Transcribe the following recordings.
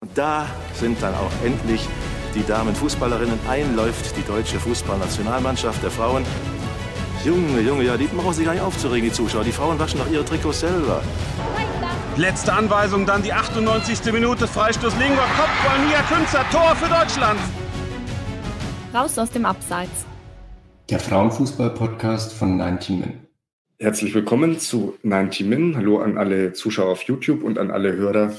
Und da sind dann auch endlich die Damenfußballerinnen. Einläuft die deutsche Fußballnationalmannschaft der Frauen. Junge, Junge, ja, die brauchen sich gar nicht aufzuregen, die Zuschauer. Die Frauen waschen doch ihre Trikots selber. Letzte Anweisung, dann die 98. Minute. Freistoß Lingor, Kopfball, Nia Künzer, Tor für Deutschland. Raus aus dem Abseits. Der Frauenfußball-Podcast von 90 Min. Herzlich willkommen zu 90 Min. Hallo an alle Zuschauer auf YouTube und an alle Hörer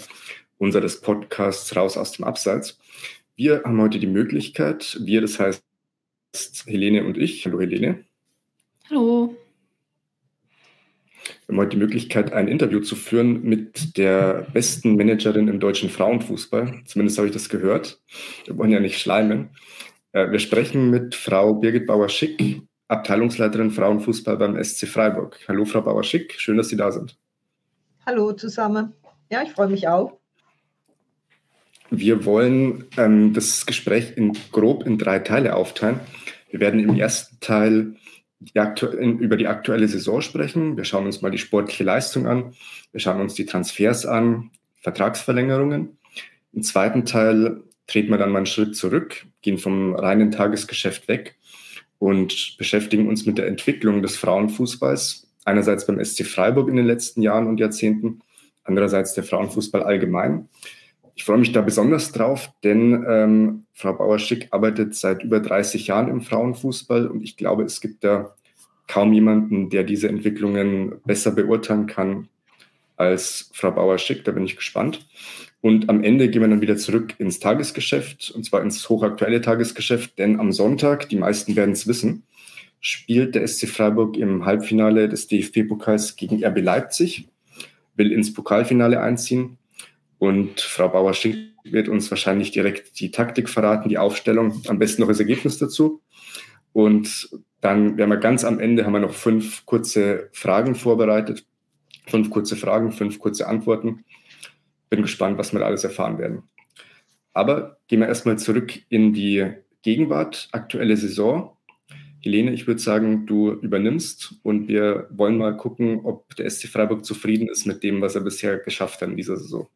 unseres Podcasts Raus aus dem Abseits. Wir haben heute die Möglichkeit, wir, das heißt Helene und ich. Hallo Helene. Hallo. Wir haben heute die Möglichkeit, ein Interview zu führen mit der besten Managerin im deutschen Frauenfußball. Zumindest habe ich das gehört. Wir wollen ja nicht schleimen. Äh, wir sprechen mit Frau Birgit Bauer-Schick, Abteilungsleiterin Frauenfußball beim SC Freiburg. Hallo, Frau Bauer-Schick. Schön, dass Sie da sind. Hallo zusammen. Ja, ich freue mich auch. Wir wollen ähm, das Gespräch in, grob in drei Teile aufteilen. Wir werden im ersten Teil die in, über die aktuelle Saison sprechen. Wir schauen uns mal die sportliche Leistung an. Wir schauen uns die Transfers an, Vertragsverlängerungen. Im zweiten Teil treten wir dann mal einen Schritt zurück, gehen vom reinen Tagesgeschäft weg und beschäftigen uns mit der Entwicklung des Frauenfußballs. Einerseits beim SC Freiburg in den letzten Jahren und Jahrzehnten, andererseits der Frauenfußball allgemein. Ich freue mich da besonders drauf, denn ähm, Frau Bauer-Schick arbeitet seit über 30 Jahren im Frauenfußball und ich glaube, es gibt da kaum jemanden, der diese Entwicklungen besser beurteilen kann als Frau Bauer-Schick. Da bin ich gespannt. Und am Ende gehen wir dann wieder zurück ins Tagesgeschäft, und zwar ins hochaktuelle Tagesgeschäft, denn am Sonntag, die meisten werden es wissen, spielt der SC Freiburg im Halbfinale des DFB-Pokals gegen RB Leipzig, will ins Pokalfinale einziehen. Und Frau Bauer-Schick wird uns wahrscheinlich direkt die Taktik verraten, die Aufstellung, am besten noch das Ergebnis dazu. Und dann werden wir ganz am Ende, haben wir noch fünf kurze Fragen vorbereitet. Fünf kurze Fragen, fünf kurze Antworten. Bin gespannt, was wir alles erfahren werden. Aber gehen wir erstmal zurück in die Gegenwart, aktuelle Saison. Helene, ich würde sagen, du übernimmst und wir wollen mal gucken, ob der SC Freiburg zufrieden ist mit dem, was er bisher geschafft hat in dieser Saison.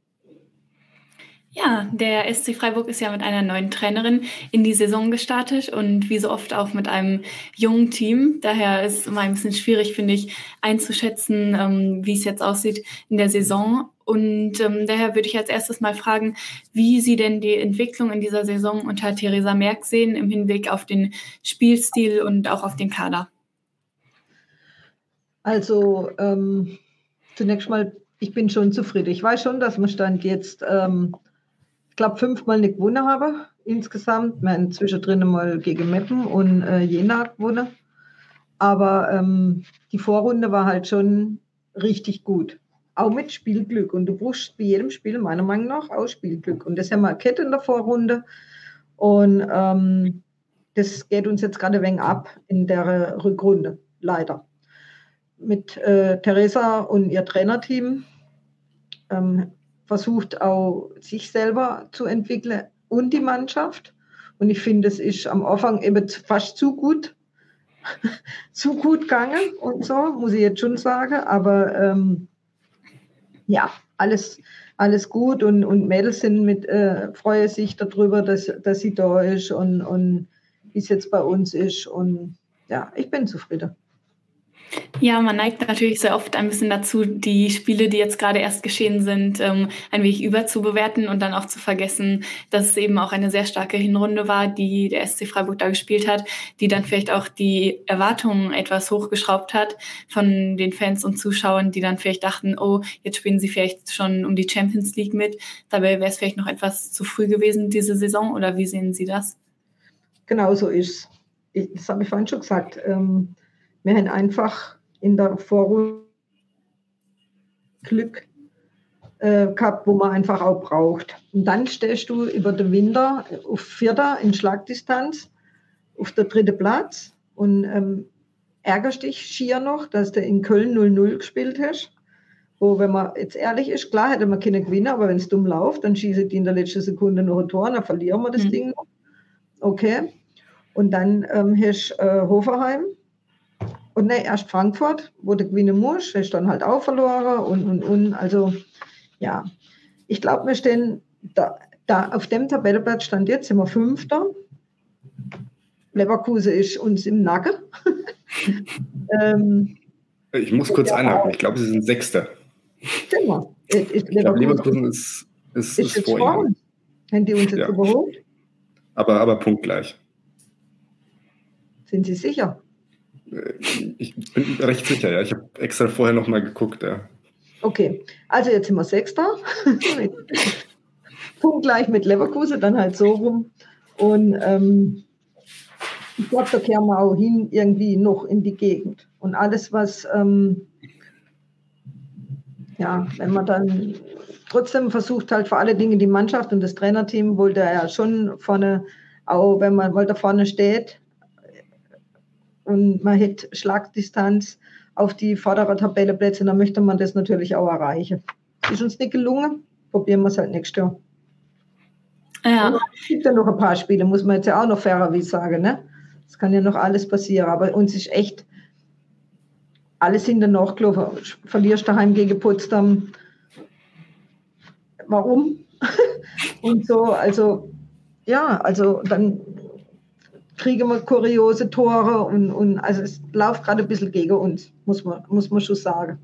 Ja, der SC Freiburg ist ja mit einer neuen Trainerin in die Saison gestartet und wie so oft auch mit einem jungen Team. Daher ist es immer ein bisschen schwierig, finde ich, einzuschätzen, ähm, wie es jetzt aussieht in der Saison. Und ähm, daher würde ich als erstes mal fragen, wie Sie denn die Entwicklung in dieser Saison unter Theresa Merck sehen im Hinblick auf den Spielstil und auch auf den Kader. Also ähm, zunächst mal, ich bin schon zufrieden. Ich weiß schon, dass man Stand jetzt ähm, ich glaube, fünfmal nicht gewonnen habe insgesamt. Wir haben zwischendrin mal gegen Meppen und äh, Jena gewonnen. Aber ähm, die Vorrunde war halt schon richtig gut. Auch mit Spielglück. Und du brauchst bei jedem Spiel meiner Meinung nach auch Spielglück. Und das haben wir erkannt in der Vorrunde. Und ähm, das geht uns jetzt gerade ein wenig ab in der Rückrunde, leider. Mit äh, Theresa und ihr Trainerteam ähm, versucht auch sich selber zu entwickeln und die Mannschaft. Und ich finde, es ist am Anfang eben fast zu gut, zu gut gegangen und so, muss ich jetzt schon sagen. Aber ähm, ja, alles, alles gut und, und Mädels sind mit, äh, freuen sich darüber, dass, dass sie da ist und, und wie es jetzt bei uns ist. Und ja, ich bin zufrieden. Ja, man neigt natürlich sehr oft ein bisschen dazu, die Spiele, die jetzt gerade erst geschehen sind, ähm, ein wenig überzubewerten und dann auch zu vergessen, dass es eben auch eine sehr starke Hinrunde war, die der SC Freiburg da gespielt hat, die dann vielleicht auch die Erwartungen etwas hochgeschraubt hat von den Fans und Zuschauern, die dann vielleicht dachten, oh, jetzt spielen sie vielleicht schon um die Champions League mit. Dabei wäre es vielleicht noch etwas zu früh gewesen, diese Saison, oder wie sehen Sie das? Genau so ist es. Das habe ich vorhin schon gesagt. Ähm wir haben einfach in der Vorrunde Glück äh, gehabt, wo man einfach auch braucht. Und dann stehst du über den Winter auf Vierter in Schlagdistanz auf der dritte Platz und ähm, ärgerst dich schier noch, dass du in Köln 0-0 gespielt hast. Wo, wenn man jetzt ehrlich ist, klar hätte man keine Gewinner, aber wenn es dumm läuft, dann schießt die in der letzten Sekunde noch ein Tor, dann verlieren wir das mhm. Ding noch. Okay. Und dann ähm, hast du äh, Hoferheim, und ne, erst Frankfurt, wo du gewinnen musst, ist dann halt auch verloren und, und, und. Also, ja, ich glaube, wir stehen da da auf dem Tabellenblatt stand jetzt, sind wir Fünfter. Leverkusen ist uns im Nacken. ähm, ich muss kurz ja, einhaken. Ich glaube, sie sind Sechster. Genau. Ich glaube, Leverkusen ist, ist, ist, ist vor ihnen. Haben die uns jetzt ja. überholt? Aber, aber punktgleich. Sind Sie sicher? Ich bin recht sicher, ja. Ich habe extra vorher nochmal geguckt, ja. Okay, also jetzt sind wir Sechster. punktgleich mit Leverkusen, dann halt so rum. Und ähm, ich glaube, da kehren wir auch hin irgendwie noch in die Gegend. Und alles, was, ähm, ja, wenn man dann trotzdem versucht halt vor alle Dinge die Mannschaft und das Trainerteam wollte ja schon vorne, auch wenn man mal da vorne steht und man hat Schlagdistanz auf die vordere Tabelleplätze, dann möchte man das natürlich auch erreichen. Ist uns nicht gelungen, probieren wir es halt nächstes Jahr. Ja. Es gibt ja noch ein paar Spiele, muss man jetzt ja auch noch fairerweise sagen. Ne? Es kann ja noch alles passieren, aber uns ist echt alles in der nachgelaufen. Verlierst daheim gegen Potsdam. Warum? Und so, also ja, also dann kriegen wir kuriose Tore und, und also es läuft gerade ein bisschen gegen uns, muss man, muss man schon sagen.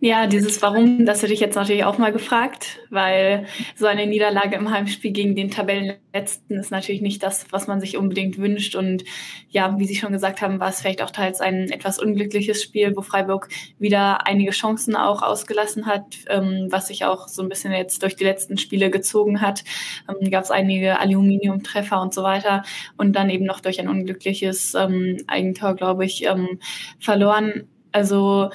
Ja, dieses Warum, das hätte ich jetzt natürlich auch mal gefragt, weil so eine Niederlage im Heimspiel gegen den Tabellenletzten ist natürlich nicht das, was man sich unbedingt wünscht. Und ja, wie Sie schon gesagt haben, war es vielleicht auch teils ein etwas unglückliches Spiel, wo Freiburg wieder einige Chancen auch ausgelassen hat, ähm, was sich auch so ein bisschen jetzt durch die letzten Spiele gezogen hat. Ähm, Gab es einige Aluminiumtreffer und so weiter und dann eben noch durch ein unglückliches ähm, Eigentor, glaube ich, ähm, verloren. Also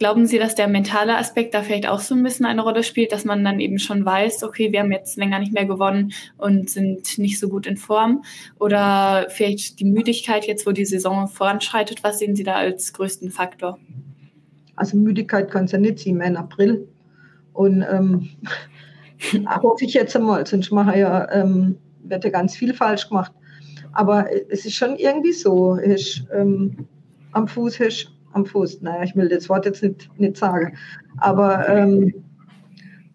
Glauben Sie, dass der mentale Aspekt da vielleicht auch so ein bisschen eine Rolle spielt, dass man dann eben schon weiß, okay, wir haben jetzt länger nicht mehr gewonnen und sind nicht so gut in Form? Oder vielleicht die Müdigkeit jetzt, wo die Saison voranschreitet, was sehen Sie da als größten Faktor? Also Müdigkeit kann es ja nicht sein, im April. Und ähm, hoffe ich jetzt einmal, sonst mache ja, ähm, wird ja ganz viel falsch gemacht. Aber es ist schon irgendwie so, ich, ähm, am Fuß ist am Fuß. Naja, ich will das Wort jetzt nicht, nicht sagen. Aber ähm,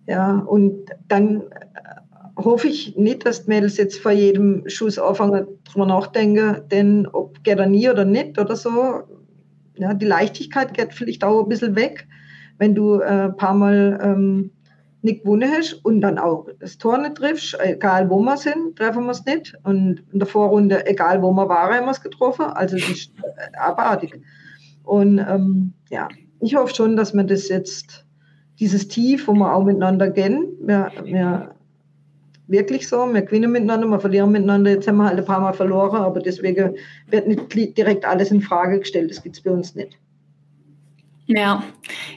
ja, und dann äh, hoffe ich nicht, dass die Mädels jetzt vor jedem Schuss anfangen, drüber nachdenken, denn ob geht er nie oder nicht oder so. Ja, die Leichtigkeit geht vielleicht auch ein bisschen weg, wenn du äh, ein paar Mal ähm, nicht gewonnen hast und dann auch das Tor nicht triffst, egal wo wir sind, treffen wir es nicht. Und in der Vorrunde, egal wo wir waren, haben wir es getroffen. Also das ist äh, abartig. Und ähm, ja, ich hoffe schon, dass wir das jetzt, dieses Tief, wo wir auch miteinander gehen, wir, wir wirklich so, wir gewinnen miteinander, wir verlieren miteinander, jetzt haben wir halt ein paar Mal verloren, aber deswegen wird nicht direkt alles in Frage gestellt, das gibt es bei uns nicht. Ja,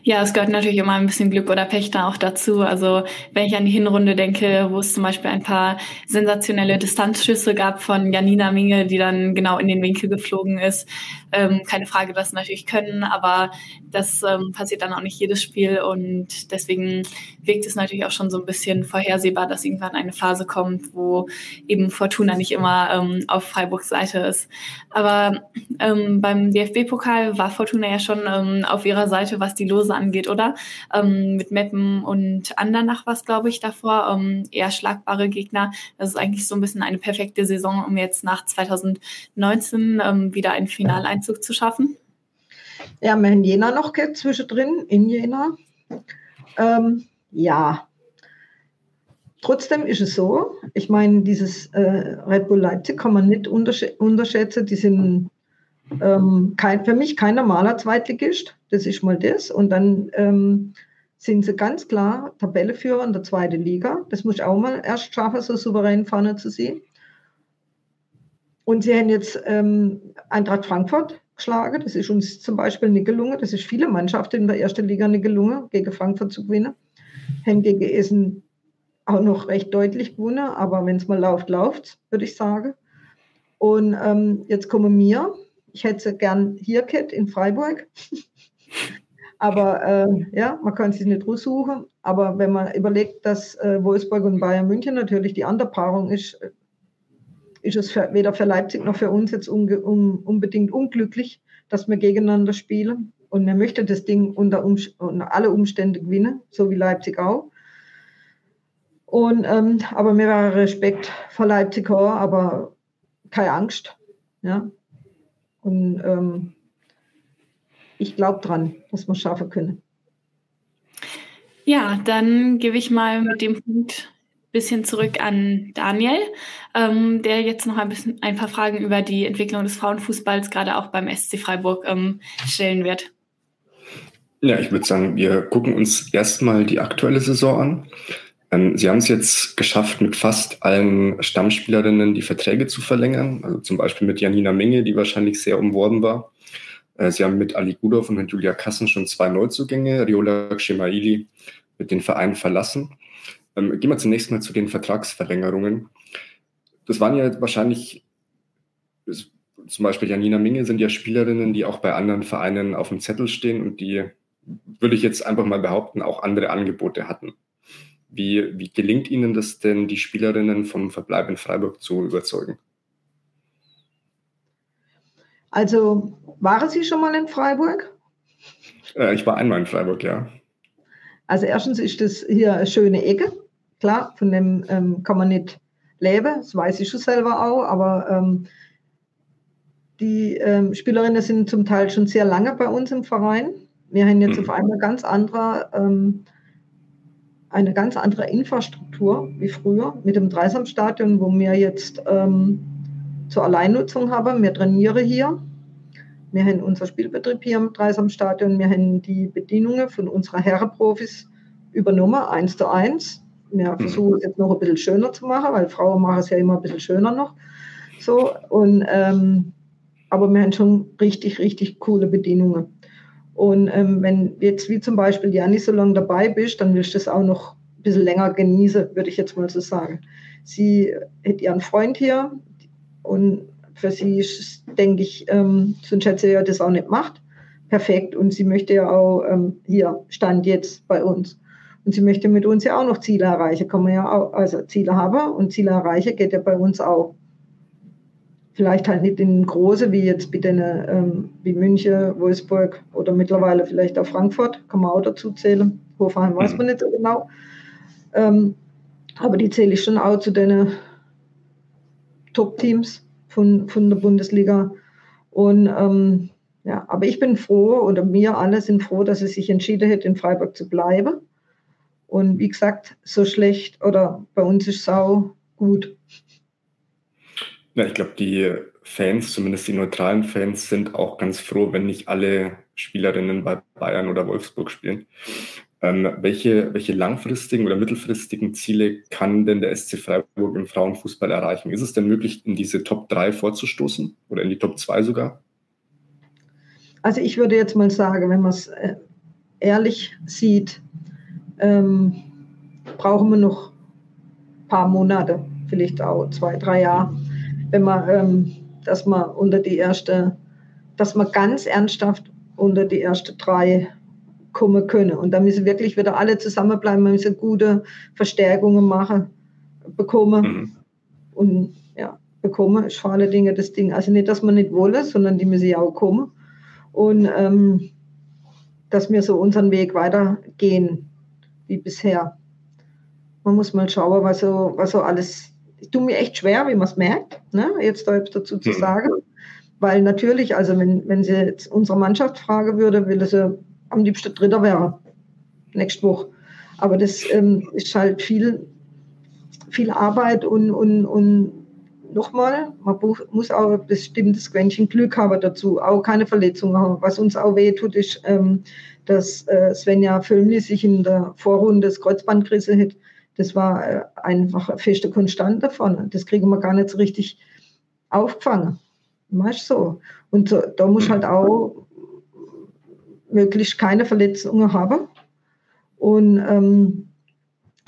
ja, es gehört natürlich immer ein bisschen Glück oder Pech da auch dazu. Also wenn ich an die Hinrunde denke, wo es zum Beispiel ein paar sensationelle Distanzschüsse gab von Janina Minge, die dann genau in den Winkel geflogen ist. Ähm, keine Frage, das natürlich können, aber das ähm, passiert dann auch nicht jedes Spiel und deswegen wirkt es natürlich auch schon so ein bisschen vorhersehbar, dass irgendwann eine Phase kommt, wo eben Fortuna nicht immer ähm, auf Freiburgs Seite ist. Aber ähm, beim DFB-Pokal war Fortuna ja schon ähm, auf ihrer Seite, was die Lose angeht, oder? Ähm, mit Meppen und Andernach was, glaube ich, davor. Eher schlagbare Gegner. Das ist eigentlich so ein bisschen eine perfekte Saison, um jetzt nach 2019 ähm, wieder einen Finaleinzug zu schaffen. Ja, wir haben Jena noch zwischendrin, in Jena. Ähm, ja, Trotzdem ist es so, ich meine, dieses äh, Red Bull Leipzig kann man nicht untersch unterschätzen. Die sind ähm, kein, für mich kein normaler Zweitligist. Das ist mal das. Und dann ähm, sind sie ganz klar Tabelleführer in der zweiten Liga. Das muss ich auch mal erst schaffen, so souverän vorne zu sehen. Und sie haben jetzt ähm, Eintracht Frankfurt geschlagen. Das ist uns zum Beispiel nicht gelungen. Das ist viele Mannschaften in der ersten Liga nicht gelungen, gegen Frankfurt zu gewinnen. Haben gegen Essen auch noch recht deutlich gewonnen, aber wenn es mal läuft, läuft würde ich sagen. Und ähm, jetzt kommen wir ich hätte sie gern hier gehabt in Freiburg. Aber äh, ja, man kann sie nicht raussuchen. Aber wenn man überlegt, dass äh, Wolfsburg und Bayern München natürlich die andere Paarung ist, ist es für, weder für Leipzig noch für uns jetzt un, un, unbedingt unglücklich, dass wir gegeneinander spielen. Und man möchte das Ding unter, unter alle Umstände gewinnen, so wie Leipzig auch. Und, ähm, aber mir war Respekt vor Leipzig, aber keine Angst. Ja. Und ähm, ich glaube dran, dass wir es schaffen können. Ja, dann gebe ich mal mit dem Punkt bisschen zurück an Daniel, ähm, der jetzt noch ein, bisschen, ein paar Fragen über die Entwicklung des Frauenfußballs gerade auch beim SC Freiburg ähm, stellen wird. Ja, ich würde sagen, wir gucken uns erstmal die aktuelle Saison an. Ähm, Sie haben es jetzt geschafft, mit fast allen Stammspielerinnen die Verträge zu verlängern. Also zum Beispiel mit Janina Menge, die wahrscheinlich sehr umworben war. Äh, Sie haben mit Ali Gudov und mit Julia Kassen schon zwei Neuzugänge, Riola Cemaili mit den Verein verlassen. Ähm, gehen wir zunächst mal zu den Vertragsverlängerungen. Das waren ja wahrscheinlich, zum Beispiel Janina Minge sind ja Spielerinnen, die auch bei anderen Vereinen auf dem Zettel stehen und die, würde ich jetzt einfach mal behaupten, auch andere Angebote hatten. Wie, wie gelingt Ihnen das denn, die Spielerinnen vom Verbleib in Freiburg zu überzeugen? Also, waren Sie schon mal in Freiburg? Äh, ich war einmal in Freiburg, ja. Also erstens ist das hier eine schöne Ecke. Klar, von dem ähm, kann man nicht leben, das weiß ich schon selber auch, aber ähm, die ähm, Spielerinnen sind zum Teil schon sehr lange bei uns im Verein. Wir haben jetzt mhm. auf einmal ganz andere ähm, eine ganz andere Infrastruktur wie früher mit dem Dreisamstadion, wo wir jetzt ähm, zur Alleinnutzung haben. Wir trainieren hier. Wir haben unseren Spielbetrieb hier im Dreisamstadion. Wir haben die Bedienungen von unserer Herrenprofis übernommen, eins zu eins. Wir mhm. versuchen es jetzt noch ein bisschen schöner zu machen, weil Frauen machen es ja immer ein bisschen schöner noch. So, und, ähm, aber wir haben schon richtig, richtig coole Bedienungen. Und ähm, wenn jetzt wie zum Beispiel ja nicht so lange dabei bist, dann willst du das auch noch ein bisschen länger genießen, würde ich jetzt mal so sagen. Sie hat ihren Freund hier und für sie ist, denke ich, ähm, sonst hätte sie ja das auch nicht gemacht. Perfekt. Und sie möchte ja auch ähm, hier, Stand jetzt bei uns. Und sie möchte mit uns ja auch noch Ziele erreichen. Kann man ja auch, also Ziele haben und Ziele erreichen geht ja bei uns auch vielleicht halt nicht in große, wie jetzt bei den, ähm, wie München, Wolfsburg oder mittlerweile vielleicht auch Frankfurt, kann man auch dazu zählen. Hofheim weiß man nicht so genau. Ähm, aber die zähle ich schon auch zu den Top-Teams von, von der Bundesliga. Und ähm, ja, aber ich bin froh oder wir alle sind froh, dass es sich entschieden hat, in Freiburg zu bleiben. Und wie gesagt, so schlecht oder bei uns ist es auch gut. Ja, ich glaube, die Fans, zumindest die neutralen Fans, sind auch ganz froh, wenn nicht alle Spielerinnen bei Bayern oder Wolfsburg spielen. Ähm, welche, welche langfristigen oder mittelfristigen Ziele kann denn der SC Freiburg im Frauenfußball erreichen? Ist es denn möglich, in diese Top 3 vorzustoßen oder in die Top 2 sogar? Also ich würde jetzt mal sagen, wenn man es äh, ehrlich sieht, ähm, brauchen wir noch ein paar Monate, vielleicht auch zwei, drei Jahre wenn man, ähm, dass man unter die erste, dass man ganz ernsthaft unter die erste drei kommen können. Und da müssen wirklich wieder alle zusammenbleiben, man müssen gute Verstärkungen machen, bekommen. Mhm. Und ja, bekommen ist vor allen Dingen das Ding. Also nicht, dass man nicht wolle, sondern die müssen ja auch kommen. Und ähm, dass wir so unseren Weg weitergehen wie bisher. Man muss mal schauen, was so, was so alles ich tue mir echt schwer, wie man es merkt, ne? jetzt da dazu zu mhm. sagen. Weil natürlich, also wenn, wenn sie jetzt unsere Mannschaft fragen würde, will sie am liebsten Dritter wäre, nächste Woche. Aber das ähm, ist halt viel, viel Arbeit und, und, und nochmal, man muss auch ein bestimmtes Quäntchen Glück haben dazu, auch keine Verletzungen haben. Was uns auch wehtut, ist, ähm, dass äh, Svenja Völmli sich in der Vorrunde das Kreuzband gerissen hat. Das war äh, einfach eine feste Konstante davon. Das kriegen wir gar nicht so richtig aufgefangen. Weißt so. Und so, da muss halt auch möglichst keine Verletzungen haben. Und ähm,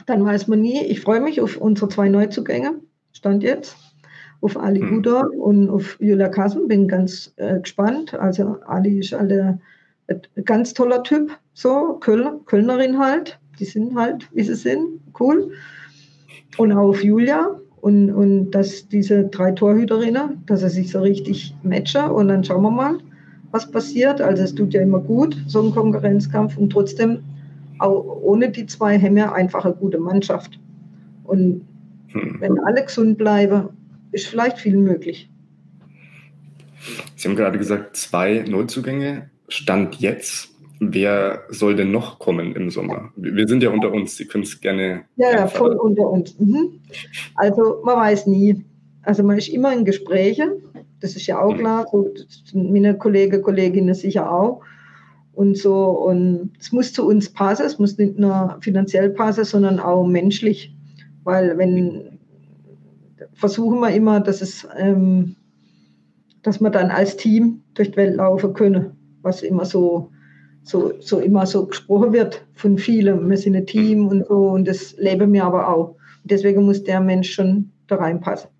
dann weiß man nie, ich freue mich auf unsere zwei Neuzugänge, Stand jetzt, auf Ali mhm. Und auf Julia Kassen, bin ganz äh, gespannt. Also Ali ist halt ein, ein ganz toller Typ, so, Köln, Kölnerin halt die sind halt, wie sie sind, cool. Und auch auf Julia und, und dass diese drei Torhüterinnen, dass er sich so richtig matchen und dann schauen wir mal, was passiert. Also es tut ja immer gut, so ein Konkurrenzkampf und trotzdem, auch ohne die zwei wir einfach eine gute Mannschaft. Und hm. wenn alle gesund bleiben, ist vielleicht viel möglich. Sie haben gerade gesagt, zwei Neuzugänge. Stand jetzt. Wer soll denn noch kommen im Sommer? Wir sind ja unter uns, Sie können es gerne. Ja, ja, voll unter uns. Mhm. Also man weiß nie. Also man ist immer in Gesprächen, das ist ja auch mhm. klar, so, meine Kollegen, Kolleginnen sicher auch. Und so, und es muss zu uns passen, es muss nicht nur finanziell passen, sondern auch menschlich. Weil wenn versuchen wir immer, dass es ähm, dass wir dann als Team durch die Welt laufen können, was immer so, so, so immer so gesprochen wird von vielen. Wir sind ein Team und so und das leben wir aber auch. Und deswegen muss der Mensch schon da reinpassen.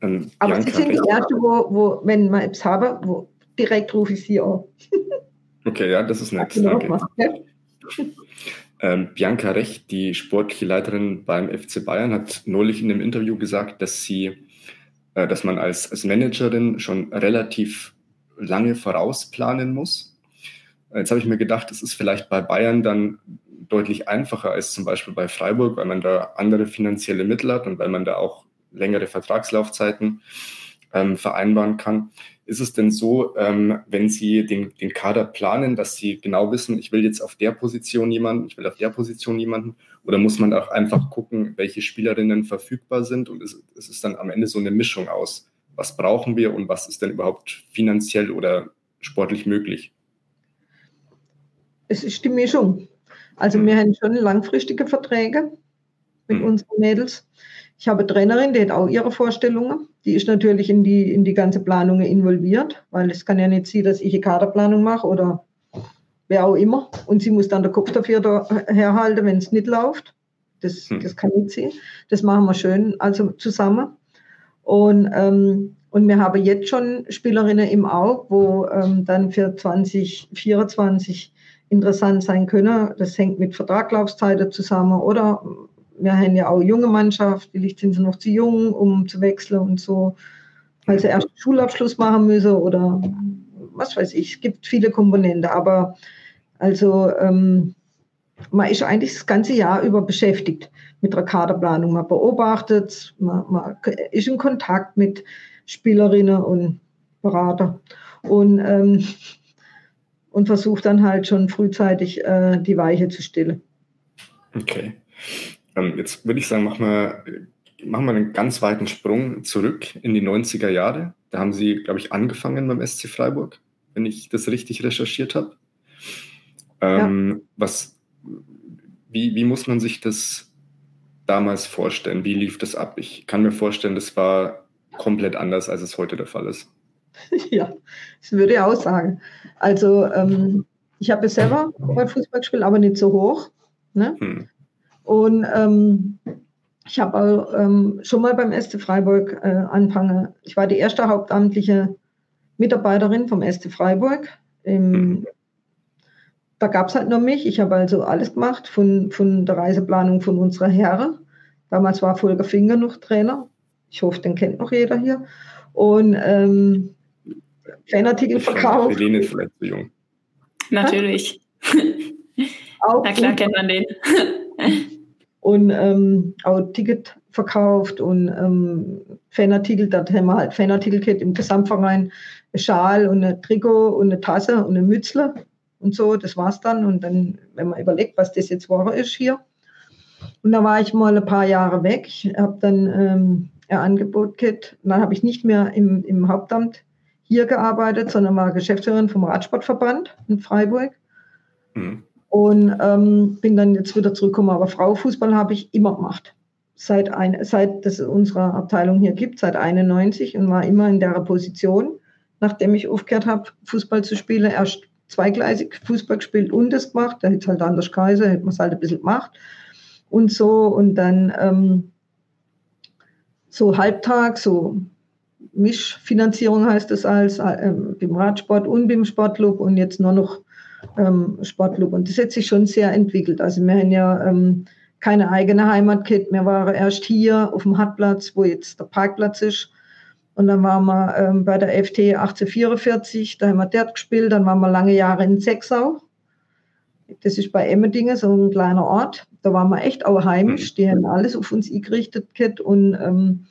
Ähm, aber Sie sind die Erste, wo, wo, wenn wir etwas haben, wo direkt rufe ich Sie an. okay, ja, das ist nett. Danke. Ähm, Bianca Recht, die sportliche Leiterin beim FC Bayern, hat neulich in einem Interview gesagt, dass sie äh, dass man als, als Managerin schon relativ lange vorausplanen muss. Jetzt habe ich mir gedacht, es ist vielleicht bei Bayern dann deutlich einfacher als zum Beispiel bei Freiburg, weil man da andere finanzielle Mittel hat und weil man da auch längere Vertragslaufzeiten ähm, vereinbaren kann. Ist es denn so, ähm, wenn Sie den, den Kader planen, dass Sie genau wissen, ich will jetzt auf der Position jemanden, ich will auf der Position jemanden? Oder muss man auch einfach gucken, welche Spielerinnen verfügbar sind? Und es, es ist dann am Ende so eine Mischung aus, was brauchen wir und was ist denn überhaupt finanziell oder sportlich möglich? Es ist die Mischung. Also hm. wir haben schon langfristige Verträge mit hm. unseren Mädels. Ich habe eine Trainerin, die hat auch ihre Vorstellungen. Die ist natürlich in die, in die ganze Planung involviert, weil es kann ja nicht sein, dass ich eine Kaderplanung mache oder wer auch immer. Und sie muss dann den Kopf dafür da herhalten, wenn es nicht läuft. Das, hm. das kann nicht sein. Das machen wir schön also zusammen. Und, ähm, und wir haben jetzt schon Spielerinnen im Auge, wo ähm, dann für 2024 interessant sein können. Das hängt mit Vertraglaufzeiten zusammen oder wir haben ja auch junge Mannschaft, vielleicht sind sie noch zu jung, um zu wechseln und so, weil sie erst Schulabschluss machen müssen oder was weiß ich. Es gibt viele Komponenten, aber also ähm, man ist eigentlich das ganze Jahr über beschäftigt mit der Kaderplanung. Man beobachtet, man, man ist in Kontakt mit Spielerinnen und Berater und, ähm, und versucht dann halt schon frühzeitig äh, die Weiche zu stellen. Okay. Ähm, jetzt würde ich sagen, machen wir, machen wir einen ganz weiten Sprung zurück in die 90er Jahre. Da haben Sie, glaube ich, angefangen beim SC Freiburg, wenn ich das richtig recherchiert habe. Ähm, ja. was, wie, wie muss man sich das damals vorstellen? Wie lief das ab? Ich kann mir vorstellen, das war komplett anders, als es heute der Fall ist. Ja, das würde ich auch sagen. Also ähm, ich habe selber Fußball gespielt, aber nicht so hoch. Ne? Hm. Und ähm, ich habe auch ähm, schon mal beim SC Freiburg äh, angefangen. Ich war die erste hauptamtliche Mitarbeiterin vom SC Freiburg. Im, mhm. Da gab es halt nur mich. Ich habe also alles gemacht, von, von der Reiseplanung von unserer Herren. Damals war Volker Finger noch Trainer. Ich hoffe, den kennt noch jeder hier. Und ähm, Fanartikel verkauft. Helene ist vielleicht zu jung. Natürlich. Na klar kennt man den. Und ähm, auch Ticket verkauft und ähm, Fanartikel, da haben wir halt Fanartikel im Gesamtverein, ein Schal und ein Trikot und eine Tasse und eine Mützle und so, das war's dann. Und dann, wenn man überlegt, was das jetzt Woche ist hier. Und da war ich mal ein paar Jahre weg. Habe dann ähm, ein Angebot gehabt. Dann habe ich nicht mehr im, im Hauptamt hier gearbeitet, sondern war Geschäftsführerin vom Radsportverband in Freiburg. Mhm. Und ähm, bin dann jetzt wieder zurückgekommen. Aber Frauenfußball habe ich immer gemacht. Seit, ein, seit es unsere Abteilung hier gibt, seit 91 und war immer in der Position, nachdem ich aufgehört habe, Fußball zu spielen. Erst zweigleisig Fußball gespielt und das gemacht. Da hätte es halt anders geheißen, hätte man es halt ein bisschen gemacht. Und so. Und dann ähm, so Halbtag, so Mischfinanzierung heißt es als äh, beim Radsport und beim Sportclub und jetzt nur noch ähm, Sportclub. Und das hat sich schon sehr entwickelt. Also wir haben ja ähm, keine eigene Heimat gehabt. Wir waren erst hier auf dem Hartplatz, wo jetzt der Parkplatz ist. Und dann waren wir ähm, bei der FT 1844, da haben wir dort gespielt. Dann waren wir lange Jahre in Sechsau Das ist bei Emmendingen, so ein kleiner Ort. Da waren wir echt auch heimisch. Die haben alles auf uns eingerichtet und ähm,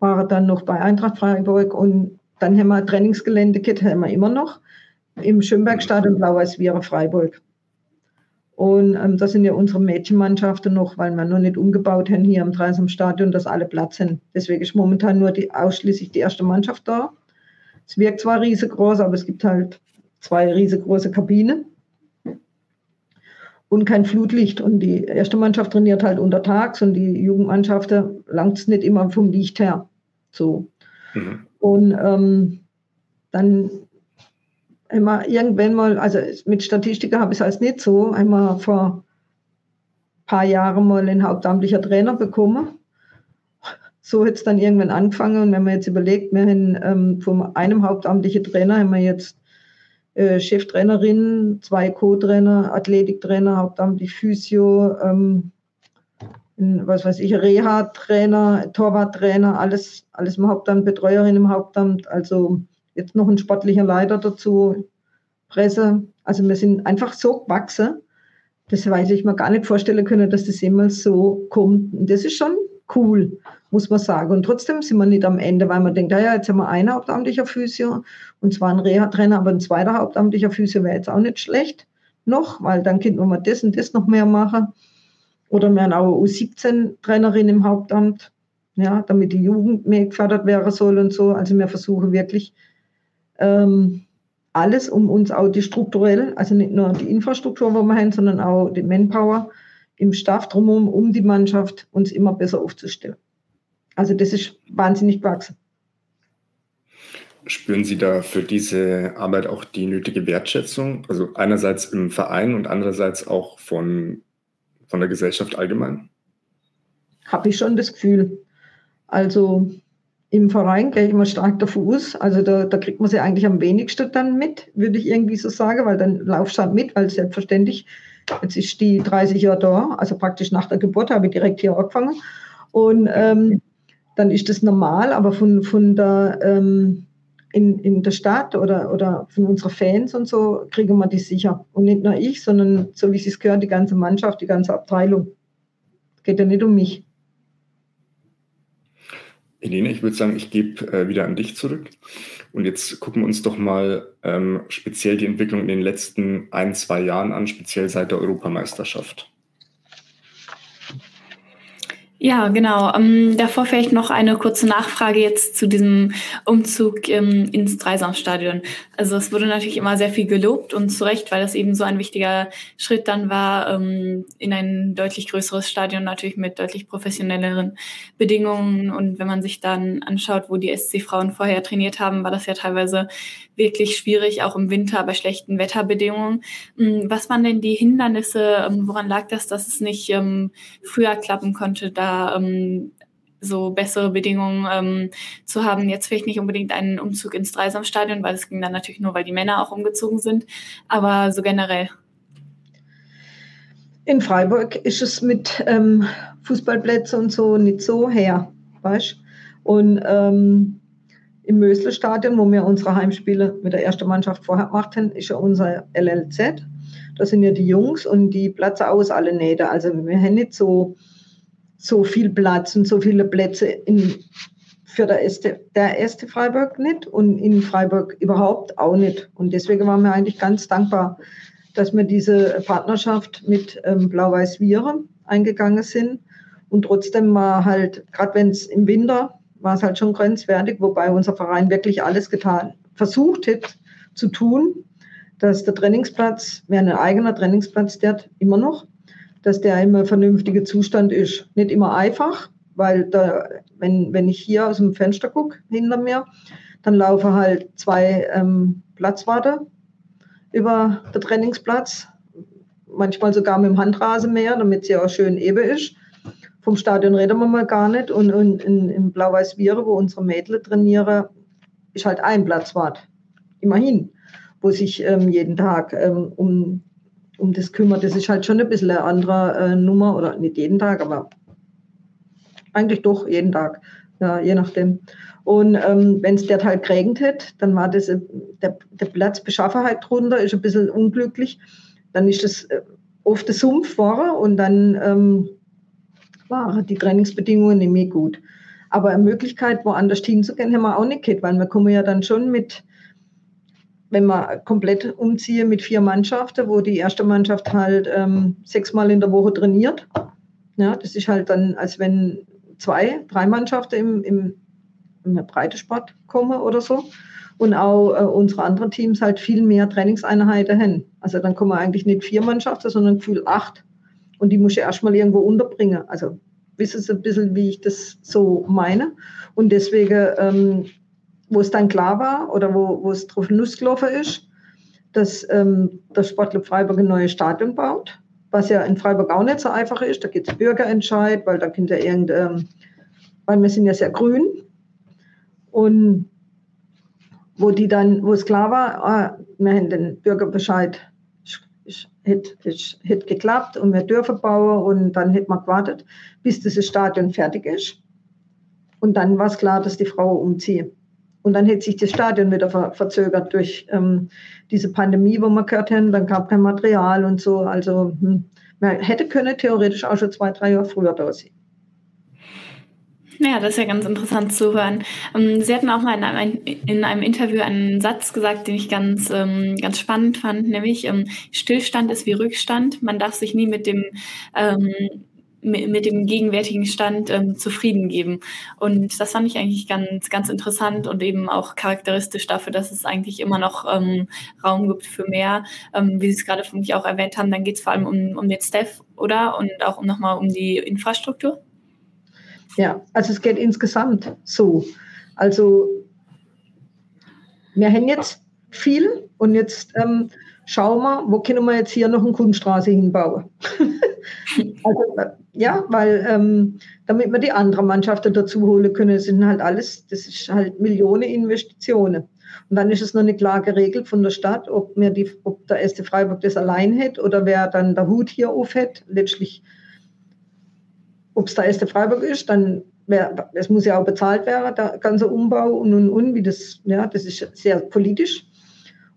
waren dann noch bei Eintracht Freiburg und dann haben wir ein Trainingsgelände gehabt, haben wir immer noch im Schönbergstadion Blau-Weiß-Viera Freiburg. Und ähm, da sind ja unsere Mädchenmannschaften noch, weil wir noch nicht umgebaut haben hier am Dreisam Stadion, dass alle Platz sind. Deswegen ist momentan nur die, ausschließlich die erste Mannschaft da. Es wirkt zwar riesengroß, aber es gibt halt zwei riesengroße Kabinen und kein Flutlicht. Und die erste Mannschaft trainiert halt untertags und die Jugendmannschaften langt es nicht immer vom Licht her. So. Mhm. Und ähm, dann einmal irgendwann mal, also mit Statistiker habe ich es als nicht so, einmal vor ein paar Jahren mal ein hauptamtlicher Trainer bekommen. So hat es dann irgendwann angefangen und wenn man jetzt überlegt, wir haben ähm, von einem hauptamtlichen Trainer haben wir jetzt äh, Cheftrainerin, zwei Co-Trainer, Athletiktrainer, hauptamtlich Physio, ähm, was weiß ich, Reha-Trainer, Torwarttrainer, alles, alles im Hauptamt, Betreuerin im Hauptamt, also jetzt noch ein sportlicher Leiter dazu, Presse. Also wir sind einfach so gewachsen, das weiß ich mir gar nicht vorstellen können, dass das jemals so kommt. Und das ist schon cool, muss man sagen. Und trotzdem sind wir nicht am Ende, weil man denkt, ja, jetzt haben wir einen hauptamtlicher Physio und zwar ein Reha-Trainer, aber ein zweiter hauptamtlicher Physio wäre jetzt auch nicht schlecht noch, weil dann könnten wir das und das noch mehr machen. Oder wir haben auch eine U17-Trainerin im Hauptamt, ja, damit die Jugend mehr gefördert werden soll und so. Also wir versuchen wirklich ähm, alles, um uns auch die strukturell, also nicht nur die Infrastruktur, wo wir haben, sondern auch die Manpower, im Staff drumherum, um die Mannschaft uns immer besser aufzustellen. Also das ist wahnsinnig gewachsen. Spüren Sie da für diese Arbeit auch die nötige Wertschätzung? Also einerseits im Verein und andererseits auch von, von der Gesellschaft allgemein? Habe ich schon das Gefühl. Also im Verein gehe ich immer stark davon aus. Also da, da kriegt man sie eigentlich am wenigsten dann mit, würde ich irgendwie so sagen, weil dann laufst du halt mit, weil selbstverständlich Jetzt ist die 30 Jahre da, also praktisch nach der Geburt habe ich direkt hier angefangen. Und ähm, dann ist das normal, aber von, von der, ähm, in, in der Stadt oder, oder von unseren Fans und so kriegen wir die sicher. Und nicht nur ich, sondern so wie es gehört, die ganze Mannschaft, die ganze Abteilung. Es geht ja nicht um mich. Helene, ich würde sagen, ich gebe äh, wieder an dich zurück. Und jetzt gucken wir uns doch mal ähm, speziell die Entwicklung in den letzten ein, zwei Jahren an, speziell seit der Europameisterschaft. Ja, genau. Ähm, davor vielleicht noch eine kurze Nachfrage jetzt zu diesem Umzug ähm, ins Dreisamstadion. Also es wurde natürlich immer sehr viel gelobt und zu Recht, weil das eben so ein wichtiger Schritt dann war, ähm, in ein deutlich größeres Stadion natürlich mit deutlich professionelleren Bedingungen. Und wenn man sich dann anschaut, wo die SC-Frauen vorher trainiert haben, war das ja teilweise wirklich schwierig, auch im Winter bei schlechten Wetterbedingungen. Ähm, was waren denn die Hindernisse? Ähm, woran lag das, dass es nicht ähm, früher klappen konnte, da so bessere Bedingungen ähm, zu haben. Jetzt vielleicht nicht unbedingt einen Umzug ins Dreisamstadion, weil es ging dann natürlich nur, weil die Männer auch umgezogen sind, aber so generell. In Freiburg ist es mit ähm, Fußballplätzen und so nicht so her, weißt Und ähm, im Mösle-Stadion, wo wir unsere Heimspiele mit der ersten Mannschaft vorher gemacht haben, ist ja unser LLZ. Da sind ja die Jungs und die Plätze aus alle Nähte. Also wir haben nicht so so viel Platz und so viele Plätze in, für der erste, der erste Freiburg nicht und in Freiburg überhaupt auch nicht. Und deswegen waren wir eigentlich ganz dankbar, dass wir diese Partnerschaft mit ähm, Blau-Weiß Viren eingegangen sind. Und trotzdem war halt, gerade wenn es im Winter, war es halt schon grenzwertig, wobei unser Verein wirklich alles getan, versucht hat zu tun, dass der Trainingsplatz, wäre ein eigener Trainingsplatz, der hat immer noch, dass der immer vernünftiger Zustand ist. Nicht immer einfach, weil da, wenn, wenn ich hier aus dem Fenster gucke, hinter mir, dann laufen halt zwei ähm, Platzwarte über den Trainingsplatz, manchmal sogar mit dem Handrasenmäher, damit ja auch schön eben ist. Vom Stadion reden wir mal gar nicht. Und, und in, in Blau-Weiß-Viere, wo unsere Mädels trainieren, ist halt ein Platzwart. Immerhin. Wo sich ähm, jeden Tag ähm, um um das kümmert. Das ist halt schon ein bisschen eine andere äh, Nummer oder nicht jeden Tag, aber eigentlich doch jeden Tag, ja, je nachdem. Und ähm, wenn es der halt geregnet hat, dann war das äh, der, der Platz Beschaffenheit drunter, ist ein bisschen unglücklich. Dann ist das äh, oft der Sumpf war und dann waren die Trainingsbedingungen nicht mehr gut. Aber eine Möglichkeit, woanders hinzugehen, haben wir auch nicht gehabt, weil wir kommen ja dann schon mit, wenn wir komplett umziehen mit vier Mannschaften, wo die erste Mannschaft halt ähm, sechsmal in der Woche trainiert. Ja, das ist halt dann, als wenn zwei, drei Mannschaften im, im, im Breitesport kommen oder so. Und auch äh, unsere anderen Teams halt viel mehr Trainingseinheiten haben. Also dann kommen eigentlich nicht vier Mannschaften, sondern gefühlt acht. Und die muss ich erstmal irgendwo unterbringen. Also wissen Sie ein bisschen, wie ich das so meine. Und deswegen, ähm, wo es dann klar war oder wo, wo es drauf Nuss gelaufen ist, dass ähm, der Sportclub Freiburg ein neues Stadion baut was ja in Freiburg auch nicht so einfach ist. Da gibt es Bürgerentscheid, weil da könnte ja irgendein, weil wir sind ja sehr grün. Und wo die dann, wo es klar war, ah, wir haben den Bürgerbescheid, hätte hätt geklappt und wir dürfen bauen und dann hätte man gewartet, bis dieses Stadion fertig ist. Und dann war es klar, dass die Frau umzieht. Und dann hätte sich das Stadion wieder ver verzögert durch ähm, diese Pandemie, wo wir gehört haben. Dann gab kein Material und so. Also hm, man hätte können theoretisch auch schon zwei, drei Jahre früher da sein. Ja, das ist ja ganz interessant zu hören. Ähm, Sie hatten auch mal in einem, in einem Interview einen Satz gesagt, den ich ganz, ähm, ganz spannend fand, nämlich ähm, Stillstand ist wie Rückstand. Man darf sich nie mit dem mit, dem gegenwärtigen Stand zufrieden geben. Und das fand ich eigentlich ganz, ganz interessant und eben auch charakteristisch dafür, dass es eigentlich immer noch Raum gibt für mehr. Wie Sie es gerade für mich auch erwähnt haben, dann geht es vor allem um, um den Staff, oder? Und auch nochmal um die Infrastruktur? Ja, also es geht insgesamt so. Also wir haben jetzt viel und jetzt ähm, schauen wir, wo können wir jetzt hier noch eine Kunststraße hinbauen. also, äh, ja, weil ähm, damit wir die anderen Mannschaften dazu holen können, sind halt alles, das ist halt Millionen Investitionen. Und dann ist es noch nicht klar geregelt von der Stadt, ob, mir die, ob der SC Freiburg das allein hätte oder wer dann der Hut hier auf hat. Letztlich, ob es der SC Freiburg ist, dann wär, es muss ja auch bezahlt werden, der ganze Umbau und und und, wie das, ja, das ist sehr politisch.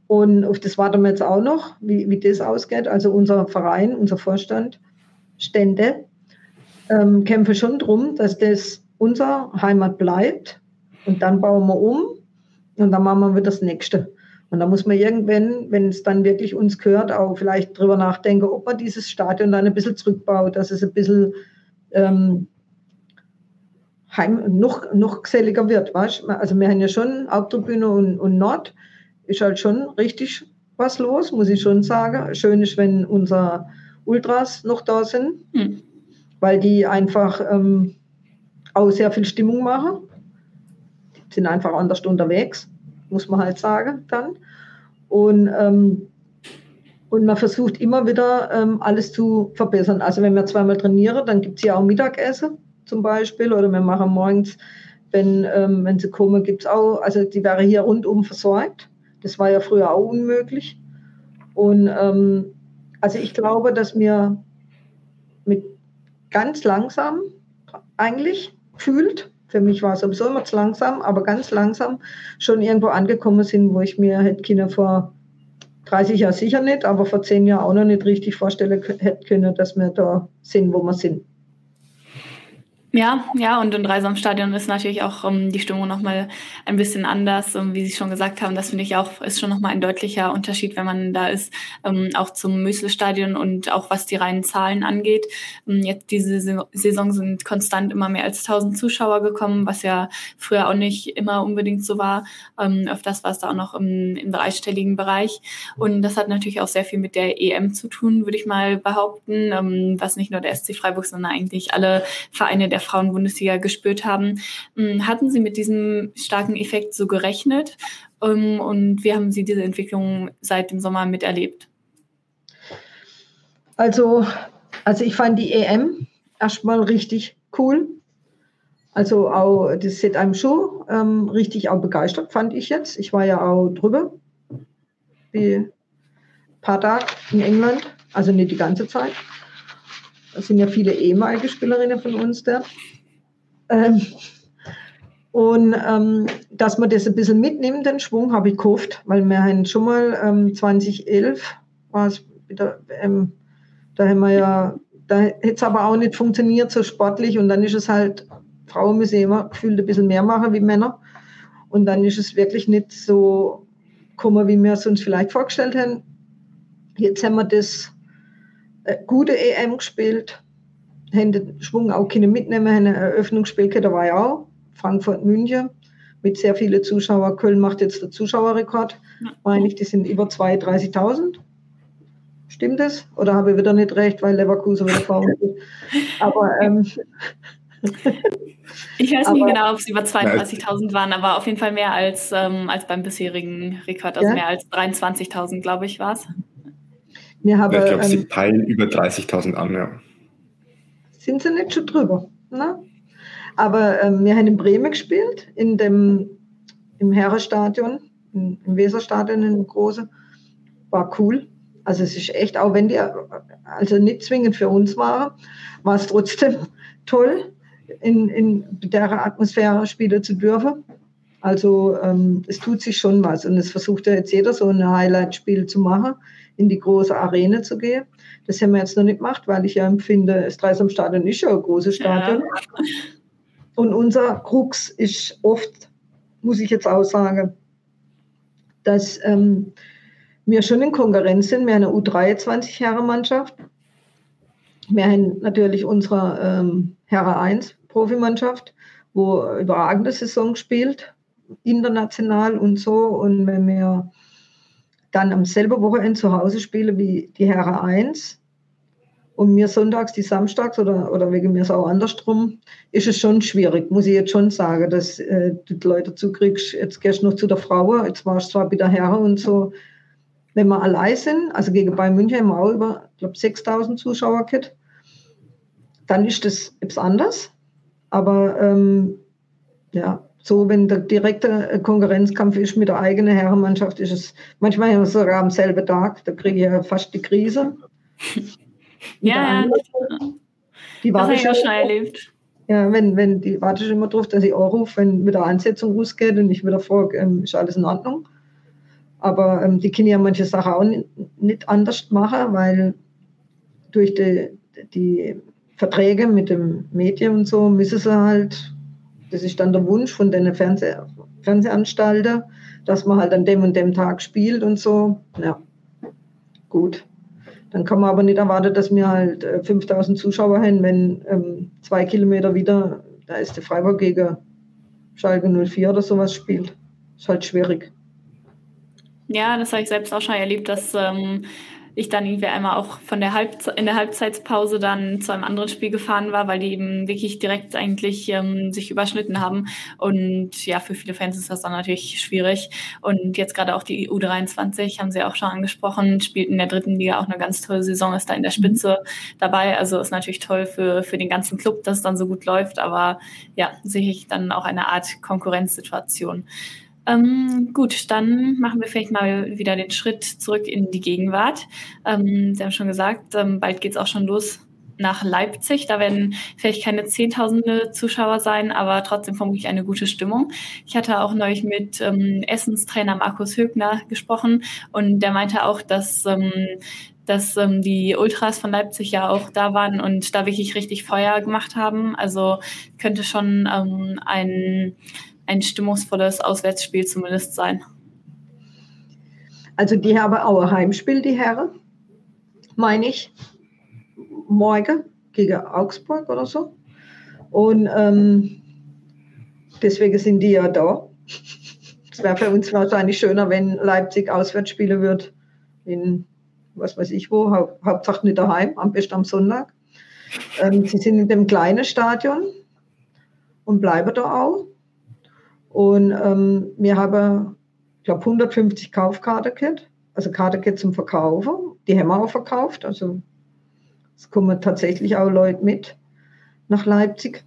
Und auf das warten wir jetzt auch noch, wie, wie das ausgeht. Also unser Verein, unser Vorstand, Stände, ähm, kämpfen schon darum, dass das unser Heimat bleibt. Und dann bauen wir um und dann machen wir wieder das Nächste. Und da muss man irgendwann, wenn es dann wirklich uns gehört, auch vielleicht drüber nachdenken, ob man dieses Stadion dann ein bisschen zurückbaut, dass es ein bisschen ähm, heim, noch, noch geselliger wird. Weißt? Also wir haben ja schon Haupttribüne und, und Nord ist halt schon richtig was los, muss ich schon sagen. Schön ist, wenn unsere Ultras noch da sind, mhm. weil die einfach ähm, auch sehr viel Stimmung machen. Die sind einfach anders unterwegs, muss man halt sagen dann. Und, ähm, und man versucht immer wieder ähm, alles zu verbessern. Also wenn wir zweimal trainieren, dann gibt es ja auch Mittagessen zum Beispiel oder wir machen morgens, wenn, ähm, wenn sie kommen, gibt es auch, also die wäre hier rundum versorgt. Das war ja früher auch unmöglich. Und ähm, also ich glaube, dass wir mit ganz langsam eigentlich fühlt, für mich war es sowieso immer zu langsam, aber ganz langsam schon irgendwo angekommen sind, wo ich mir hätte Kinder vor 30 Jahren sicher nicht, aber vor 10 Jahren auch noch nicht richtig vorstellen hätte können, dass wir da sind, wo wir sind. Ja, ja, und im Dreisamstadion ist natürlich auch um, ähm, die Stimmung nochmal ein bisschen anders. Um, wie Sie schon gesagt haben, das finde ich auch, ist schon nochmal ein deutlicher Unterschied, wenn man da ist, um, ähm, auch zum Müsselstadion und auch was die reinen Zahlen angeht. Ähm, jetzt diese Saison sind konstant immer mehr als 1000 Zuschauer gekommen, was ja früher auch nicht immer unbedingt so war. öfters war es da auch noch im, im dreistelligen Bereich. Und das hat natürlich auch sehr viel mit der EM zu tun, würde ich mal behaupten, was nicht nur der SC Freiburg, sondern eigentlich alle Vereine der der Frauenbundesliga gespürt haben. Hm, hatten Sie mit diesem starken Effekt so gerechnet? Ähm, und wie haben Sie diese Entwicklung seit dem Sommer miterlebt? Also, also ich fand die EM erstmal richtig cool. Also auch das hat einem schon ähm, richtig auch begeistert, fand ich jetzt. Ich war ja auch drüber, wie ein paar Tage in England, also nicht die ganze Zeit. Das sind ja viele ehemalige Spielerinnen von uns da. Ähm, und ähm, dass man das ein bisschen mitnimmt, den Schwung, habe ich gehofft, weil wir haben schon mal ähm, 2011 war es wieder ähm, Da haben wir ja, da hätte es aber auch nicht funktioniert so sportlich und dann ist es halt, Frauen müssen immer gefühlt ein bisschen mehr machen wie Männer. Und dann ist es wirklich nicht so gekommen, wie wir es uns vielleicht vorgestellt haben. Jetzt haben wir das gute EM gespielt, haben den Schwung auch keine mitnehmen, haben ein Eröffnungsspiel da war ja auch Frankfurt, München mit sehr vielen Zuschauern. Köln macht jetzt den Zuschauerrekord. Ja. Meine ich, die sind über 32.000. Stimmt das? Oder habe ich wieder nicht recht, weil Leverkusen wieder vorne Aber ähm, ich weiß nicht genau, ob es über 32.000 waren, aber auf jeden Fall mehr als, ähm, als beim bisherigen Rekord. Also ja? mehr als 23.000, glaube ich, war es. Ich glaube, sie ähm, peilen über 30.000 an, ja. Sind sie nicht schon drüber? Ne? Aber ähm, wir haben in Bremen gespielt, in dem, im Herrenstadion, im Weserstadion, in dem großen. War cool. Also es ist echt, auch wenn die also nicht zwingend für uns waren, war es trotzdem toll, in, in der Atmosphäre spielen zu dürfen. Also ähm, es tut sich schon was und es versucht ja jetzt jeder so ein Highlight-Spiel zu machen, in die große Arena zu gehen. Das haben wir jetzt noch nicht gemacht, weil ich ja empfinde, das Dreisamstadion ist ja ein großes Stadion. Ja. Und unser Krux ist oft, muss ich jetzt auch sagen, dass ähm, wir schon in Konkurrenz sind. Wir haben eine U23-Herrenmannschaft. Wir haben natürlich unsere ähm, Herre 1 Profimannschaft, wo überragende Saison spielt, international und so. Und wenn wir dann am selben Wochenende zu Hause spielen wie die Herre 1 und mir sonntags die samstags oder, oder wegen mir es auch andersrum, ist es schon schwierig, muss ich jetzt schon sagen, dass äh, du die Leute zukriegst, jetzt gehst du noch zu der Frau, jetzt warst du zwar bei der Herre und so. Wenn wir allein sind, also gegen Bayern München haben wir auch über, ich glaube, 6000 Zuschauer gehabt, dann ist das etwas anders. Aber ähm, ja, so, wenn der direkte Konkurrenzkampf ist mit der eigenen Herrenmannschaft, ist es manchmal ja sogar am selben Tag, da kriege ich ja fast die Krise. ja, ja. Die das habe ich auch schon erlebt. Ja, wenn, wenn die warte ich immer drauf, dass ich anrufe, wenn mit der Ansetzung rausgeht und ich wieder frage, ähm, ist alles in Ordnung. Aber ähm, die können ja manche Sachen auch nicht, nicht anders machen, weil durch die, die Verträge mit dem Medium und so müssen sie halt, das ist dann der Wunsch von den Fernseh, Fernsehanstalter, dass man halt an dem und dem Tag spielt und so. Ja, gut. Dann kann man aber nicht erwarten, dass wir halt 5000 äh, Zuschauer haben, wenn ähm, zwei Kilometer wieder, da ist der Freiburg gegen Schalke 04 oder sowas spielt. Ist halt schwierig. Ja, das habe ich selbst auch schon erlebt, dass ähm, ich dann irgendwie einmal auch von der Halbze in der Halbzeitpause dann zu einem anderen Spiel gefahren war, weil die eben wirklich direkt eigentlich ähm, sich überschnitten haben. Und ja, für viele Fans ist das dann natürlich schwierig. Und jetzt gerade auch die U23 haben sie auch schon angesprochen, spielt in der dritten Liga auch eine ganz tolle Saison, ist da in der mhm. Spitze dabei. Also ist natürlich toll für, für den ganzen Club, dass es dann so gut läuft. Aber ja, sehe ich dann auch eine Art Konkurrenzsituation. Ähm, gut, dann machen wir vielleicht mal wieder den Schritt zurück in die Gegenwart. Ähm, Sie haben schon gesagt, ähm, bald geht es auch schon los nach Leipzig. Da werden vielleicht keine Zehntausende Zuschauer sein, aber trotzdem vermutlich eine gute Stimmung. Ich hatte auch neulich mit ähm, Essenstrainer Markus Högner gesprochen und der meinte auch, dass ähm, dass ähm, die Ultras von Leipzig ja auch da waren und da wirklich richtig Feuer gemacht haben. Also könnte schon ähm, ein ein stimmungsvolles Auswärtsspiel zumindest sein. Also die haben auch ein Heimspiel, die Herren, meine ich, morgen gegen Augsburg oder so. Und ähm, deswegen sind die ja da. Es wäre für uns wahrscheinlich schöner, wenn Leipzig auswärts spielen wird in was weiß ich wo, hau Hauptsache nicht daheim, am besten am Sonntag. Ähm, sie sind in dem kleinen Stadion und bleiben da auch. Und ähm, wir haben, ich glaube, 150 Kaufkarten gehabt, also Karten zum Verkaufen. Die haben wir auch verkauft. Also es kommen tatsächlich auch Leute mit nach Leipzig.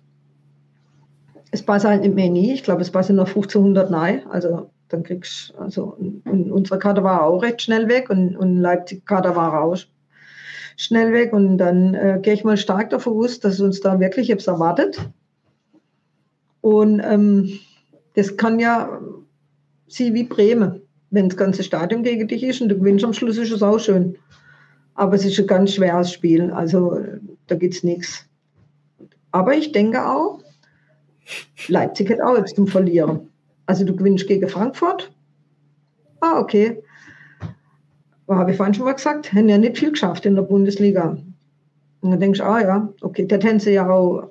Es passt halt nicht mehr nie. Ich glaube, es passen noch 1500 nein. Also dann kriegst also und unsere Karte war auch recht schnell weg und, und Leipzig-Karte war auch schnell weg. Und dann äh, gehe ich mal stark davon aus, dass uns da wirklich etwas erwartet. Und ähm, das kann ja sie wie Bremen. Wenn das ganze Stadion gegen dich ist und du gewinnst am Schluss, ist es auch schön. Aber es ist ein ganz schweres Spiel. Also da gibt es nichts. Aber ich denke auch, Leipzig hat auch jetzt zum Verlieren. Also du gewinnst gegen Frankfurt. Ah, okay. Aber habe ich vorhin schon mal gesagt, haben ja nicht viel geschafft in der Bundesliga. Und dann denkst du, ah ja, okay, der hätten sie ja auch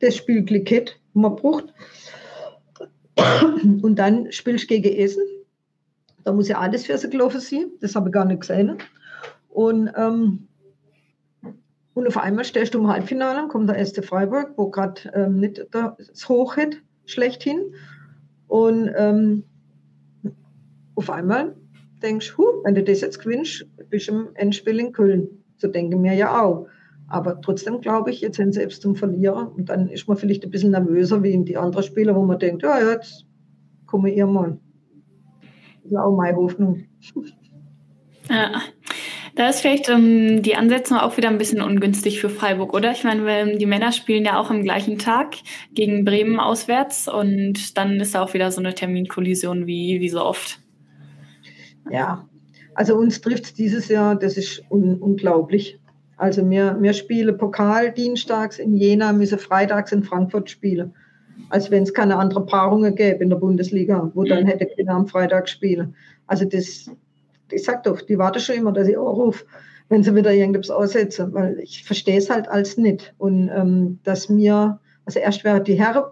das Spiel geklickt, man braucht. Und dann spielst du gegen Essen. Da muss ja alles für sie gelaufen sein. Das habe ich gar nicht gesehen. Und, ähm, und auf einmal stellst du im Halbfinale, kommt der erste Freiburg, wo gerade ähm, nicht das Hoch hat, schlechthin. Und ähm, auf einmal denkst du, wenn du das jetzt gewinnst, bist du im Endspiel in Köln. So denken wir ja auch. Aber trotzdem glaube ich, jetzt sind sie selbst zum Verlierer und dann ist man vielleicht ein bisschen nervöser wie in die anderen Spieler, wo man denkt, ja, jetzt komme ich mal. Das ist auch meine Hoffnung. Ja. Da ist vielleicht ähm, die Ansetzung auch wieder ein bisschen ungünstig für Freiburg, oder? Ich meine, die Männer spielen ja auch am gleichen Tag gegen Bremen auswärts und dann ist da auch wieder so eine Terminkollision wie, wie so oft. Ja, also uns trifft es dieses Jahr, das ist un unglaublich. Also wir, wir spielen Pokal dienstags in Jena, müssen freitags in Frankfurt spielen. Als wenn es keine anderen Paarungen gäbe in der Bundesliga, wo dann mhm. hätte keiner am Freitag spielen. Also das, ich sag doch, die warten schon immer, dass ich auch rufe, wenn sie wieder irgendwas aussetzen, weil ich verstehe es halt als nicht. Und ähm, dass mir, also erst wäre die Herren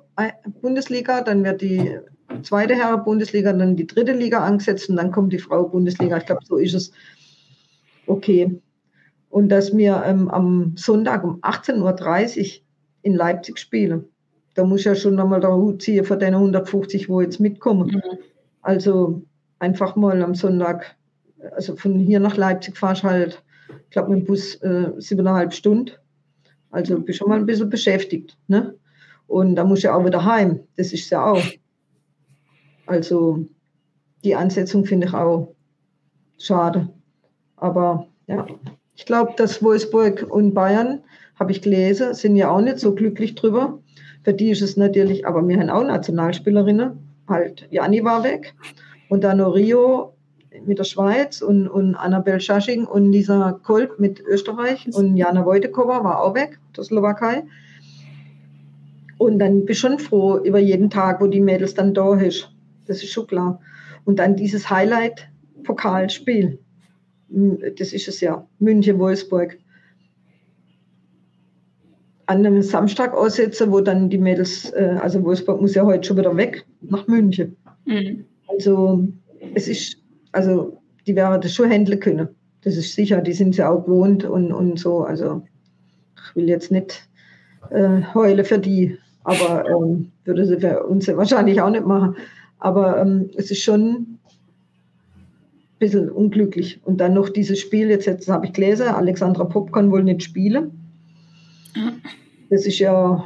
Bundesliga, dann wird die zweite Herren Bundesliga, dann die dritte Liga angesetzt und dann kommt die Frau Bundesliga. Ich glaube, so ist es. Okay, und dass wir ähm, am Sonntag um 18.30 Uhr in Leipzig spielen. Da muss ja schon nochmal der Hut ziehen von den 150, wo jetzt mitkommen. Mhm. Also einfach mal am Sonntag, also von hier nach Leipzig fahrst halt, ich glaube mit dem Bus äh, siebeneinhalb Stunden. Also bist schon mal ein bisschen beschäftigt. Ne? Und da muss ja auch wieder heim. Das ist ja auch. Also die Ansetzung finde ich auch schade. Aber ja, ich glaube, dass Wolfsburg und Bayern, habe ich gelesen, sind ja auch nicht so glücklich drüber. Für die ist es natürlich, aber wir haben auch Nationalspielerinnen. Halt, Jani war weg. Und dann noch Rio mit der Schweiz und, und Annabel Schasching und Lisa Kolb mit Österreich und Jana Wojtekova war auch weg, der Slowakei. Und dann bist du schon froh über jeden Tag, wo die Mädels dann da ist. Das ist schon klar. Und dann dieses Highlight-Pokalspiel das ist es ja, München-Wolfsburg. An einem Samstag aussetzen, wo dann die Mädels, äh, also Wolfsburg muss ja heute schon wieder weg nach München. Mhm. Also es ist, also die werden das schon handeln können. Das ist sicher, die sind ja auch gewohnt und, und so. Also ich will jetzt nicht äh, heulen für die, aber ähm, würde sie für uns wahrscheinlich auch nicht machen. Aber ähm, es ist schon bisschen unglücklich. Und dann noch dieses Spiel, jetzt, jetzt habe ich gelesen, Alexandra Popp kann wohl nicht spielen. Das ist ja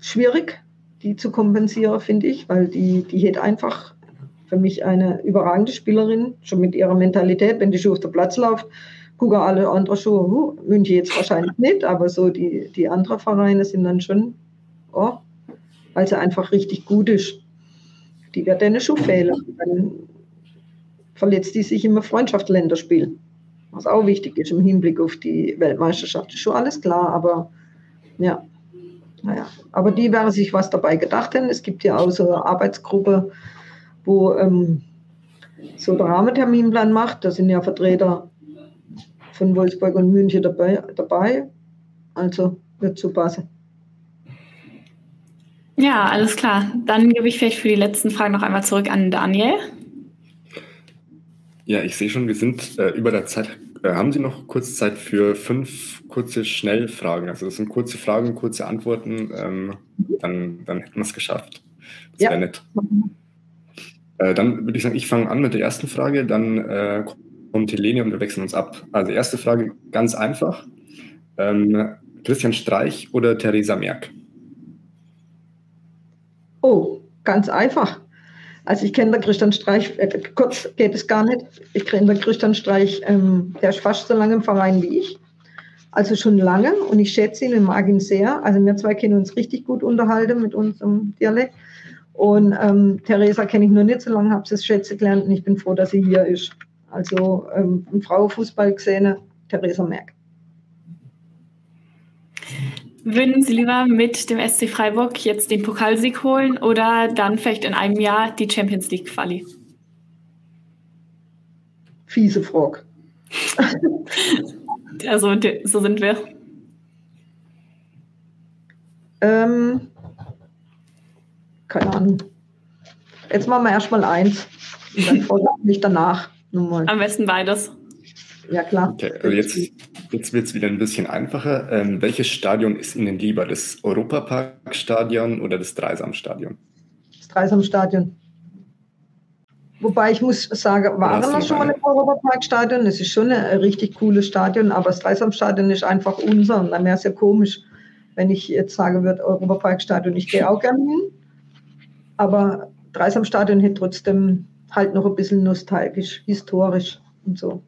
schwierig, die zu kompensieren, finde ich, weil die, die hat einfach für mich eine überragende Spielerin, schon mit ihrer Mentalität, wenn die schon auf der Platz läuft, gucken alle anderen schon, uh, München jetzt wahrscheinlich nicht, aber so die, die anderen Vereine sind dann schon, oh, weil sie einfach richtig gut ist. Die wird eine schon fehlen. Dann verletzt die sich im Freundschaftsländerspiel. Was auch wichtig ist im Hinblick auf die Weltmeisterschaft. Ist schon alles klar, aber ja. Naja, aber die werden sich was dabei gedacht haben. Es gibt ja auch so eine Arbeitsgruppe, wo ähm, so der Rahmenterminplan macht. Da sind ja Vertreter von Wolfsburg und München dabei. dabei. Also wird zu passen. Ja, alles klar. Dann gebe ich vielleicht für die letzten Fragen noch einmal zurück an Daniel. Ja, ich sehe schon, wir sind äh, über der Zeit. Äh, haben Sie noch kurz Zeit für fünf kurze Schnellfragen? Also das sind kurze Fragen, kurze Antworten. Ähm, dann, dann hätten wir es geschafft. Das ja. wäre nett. Äh, dann würde ich sagen, ich fange an mit der ersten Frage, dann äh, kommt Helene und wir wechseln uns ab. Also erste Frage, ganz einfach. Ähm, Christian Streich oder Theresa Merck? Oh, ganz einfach. Also ich kenne den Christian Streich, äh, kurz geht es gar nicht. Ich kenne den Christian Streich, ähm, der ist fast so lange im Verein wie ich. Also schon lange und ich schätze ihn und mag ihn sehr. Also wir zwei kennen uns richtig gut unterhalten mit unserem Dialekt. Und ähm, Theresa kenne ich nur nicht so lange, habe sie schätze gelernt und ich bin froh, dass sie hier ist. Also ähm, im Frauenfußball gesehen, Theresa Merck. Würden Sie lieber mit dem SC Freiburg jetzt den Pokalsieg holen oder dann vielleicht in einem Jahr die Champions League Quali? Fiese Frage. also so sind wir. Ähm, keine Ahnung. Jetzt machen wir erstmal eins. Und dann nicht danach. Nochmal. Am besten beides. Ja, klar. Okay, also jetzt, jetzt wird es wieder ein bisschen einfacher. Ähm, welches Stadion ist Ihnen lieber? Das Europaparkstadion oder das Dreisamstadion? Das Dreisamstadion. Wobei ich muss sagen, waren wir schon mal im Europaparkstadion. Es ist schon ein richtig cooles Stadion, aber das Dreisamstadion ist einfach unser. Und dann wäre es ja komisch, wenn ich jetzt sagen würde, Europaparkstadion, ich gehe auch gerne hin. Aber Dreisamstadion hätte trotzdem halt noch ein bisschen nostalgisch, historisch und so.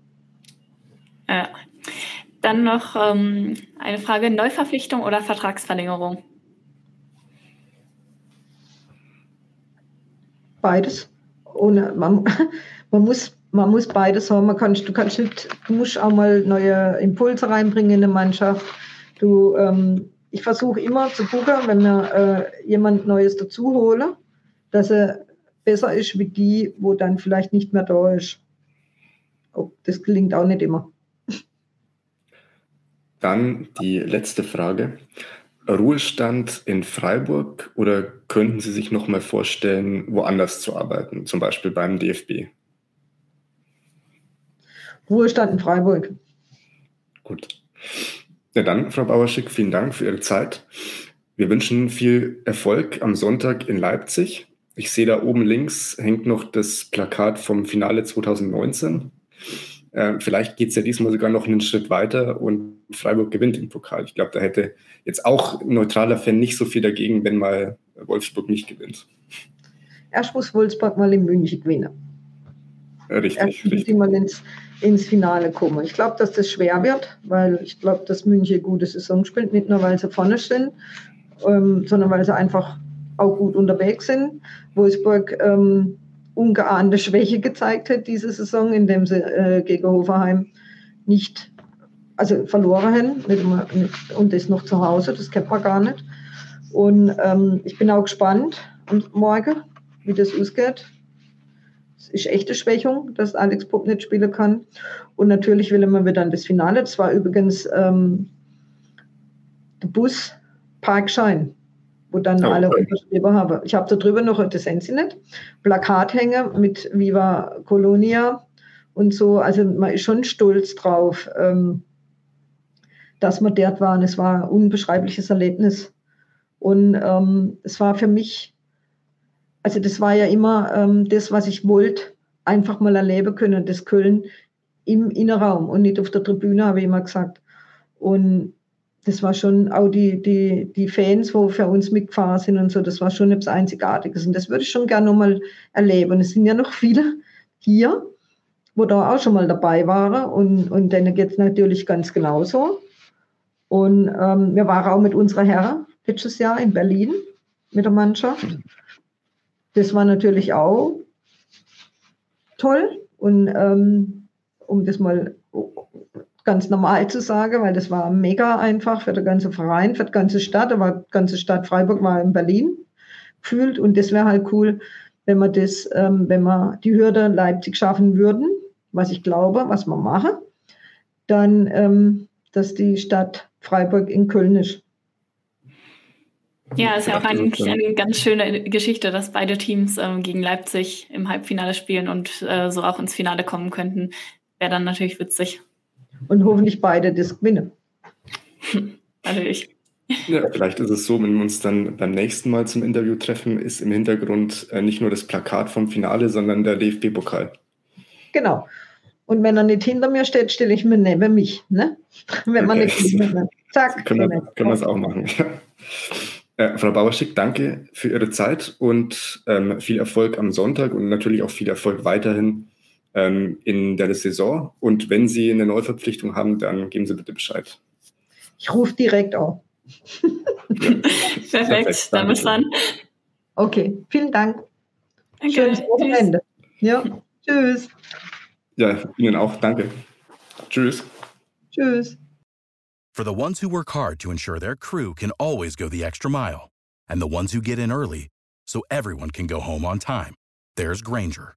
Ja. Dann noch ähm, eine Frage: Neuverpflichtung oder Vertragsverlängerung? Beides. Ohne, man, man, muss, man muss beides haben. Man kann, du, kannst nicht, du musst auch mal neue Impulse reinbringen in eine Mannschaft. Du, ähm, ich versuche immer zu gucken, wenn wir äh, jemand Neues dazu hole, dass er besser ist wie die, wo dann vielleicht nicht mehr da ist. Oh, das gelingt auch nicht immer. Dann die letzte Frage. Ruhestand in Freiburg oder könnten Sie sich noch mal vorstellen, woanders zu arbeiten, zum Beispiel beim DFB? Ruhestand in Freiburg. Gut. Ja, dann, Frau Bauerschick, vielen Dank für Ihre Zeit. Wir wünschen viel Erfolg am Sonntag in Leipzig. Ich sehe da oben links hängt noch das Plakat vom Finale 2019. Äh, vielleicht geht es ja diesmal sogar noch einen Schritt weiter und Freiburg gewinnt den Pokal. Ich glaube, da hätte jetzt auch ein neutraler Fan nicht so viel dagegen, wenn mal Wolfsburg nicht gewinnt. Erst muss Wolfsburg mal in München gewinnen. Richtig, Erst richtig. Die mal ins, ins Finale kommen. Ich glaube, dass das schwer wird, weil ich glaube, dass München eine gute Saison spielt, nicht nur weil sie vorne stehen, ähm, sondern weil sie einfach auch gut unterwegs sind. Wolfsburg ähm, ungeahnte Schwäche gezeigt hat diese Saison, indem sie äh, gegen Hoferheim nicht, also verloren haben mit, mit, und das noch zu Hause, das kennt man gar nicht. Und ähm, ich bin auch gespannt am Morgen, wie das ausgeht. Es ist echte Schwächung, dass Alex Pupp nicht spielen kann. Und natürlich will man wieder an das Finale. Das war übrigens ähm, der Bus Parkschein wo dann oh, alle okay. haben. Ich habe da drüber noch, das sehen Sie nicht, Plakathänger mit Viva Colonia und so. Also man ist schon stolz drauf, ähm, dass wir dort waren. Es war ein unbeschreibliches Erlebnis. Und ähm, es war für mich, also das war ja immer ähm, das, was ich wollte, einfach mal erleben können, das Köln im Innenraum und nicht auf der Tribüne, habe ich immer gesagt. Und das war schon auch die, die, die Fans, wo für uns mitgefahren sind und so, das war schon etwas Einzigartiges. Und das würde ich schon gerne nochmal erleben. Es sind ja noch viele hier, wo da auch schon mal dabei waren und, und denen geht es natürlich ganz genauso. Und ähm, wir waren auch mit unserer Herren letztes Jahr in Berlin mit der Mannschaft. Das war natürlich auch toll. Und ähm, um das mal ganz normal zu sagen, weil das war mega einfach für den ganzen Verein, für die ganze Stadt, aber die ganze Stadt Freiburg war in Berlin gefühlt und das wäre halt cool, wenn wir das, ähm, wenn wir die Hürde Leipzig schaffen würden, was ich glaube, was wir machen, dann, ähm, dass die Stadt Freiburg in Köln ist. Ja, ist ja auch eigentlich eine ganz schöne Geschichte, dass beide Teams ähm, gegen Leipzig im Halbfinale spielen und äh, so auch ins Finale kommen könnten. Wäre dann natürlich witzig und hoffentlich beide das gewinnen. Natürlich. Ja, vielleicht ist es so, wenn wir uns dann beim nächsten Mal zum Interview treffen, ist im Hintergrund äh, nicht nur das Plakat vom Finale, sondern der DFB-Pokal. Genau. Und wenn er nicht hinter mir steht, stelle ich mir neben mich. Ne? Wenn man nicht hinter Zack. Können wir, können wir es auch machen. äh, Frau Bauerschick, danke für Ihre Zeit und ähm, viel Erfolg am Sonntag und natürlich auch viel Erfolg weiterhin ähm, in der Saison. Und wenn Sie eine Neuverpflichtung haben, dann geben Sie bitte Bescheid. Ich rufe direkt auf. ja. Perfekt, dann bis dann. Okay, vielen Dank. Danke. Schönes Wochenende. Ja, tschüss. Ja, Ihnen auch. Danke. Tschüss. Tschüss. For the ones who work hard to ensure their crew can always go the extra mile, and the ones who get in early so everyone can go home on time, there's Granger,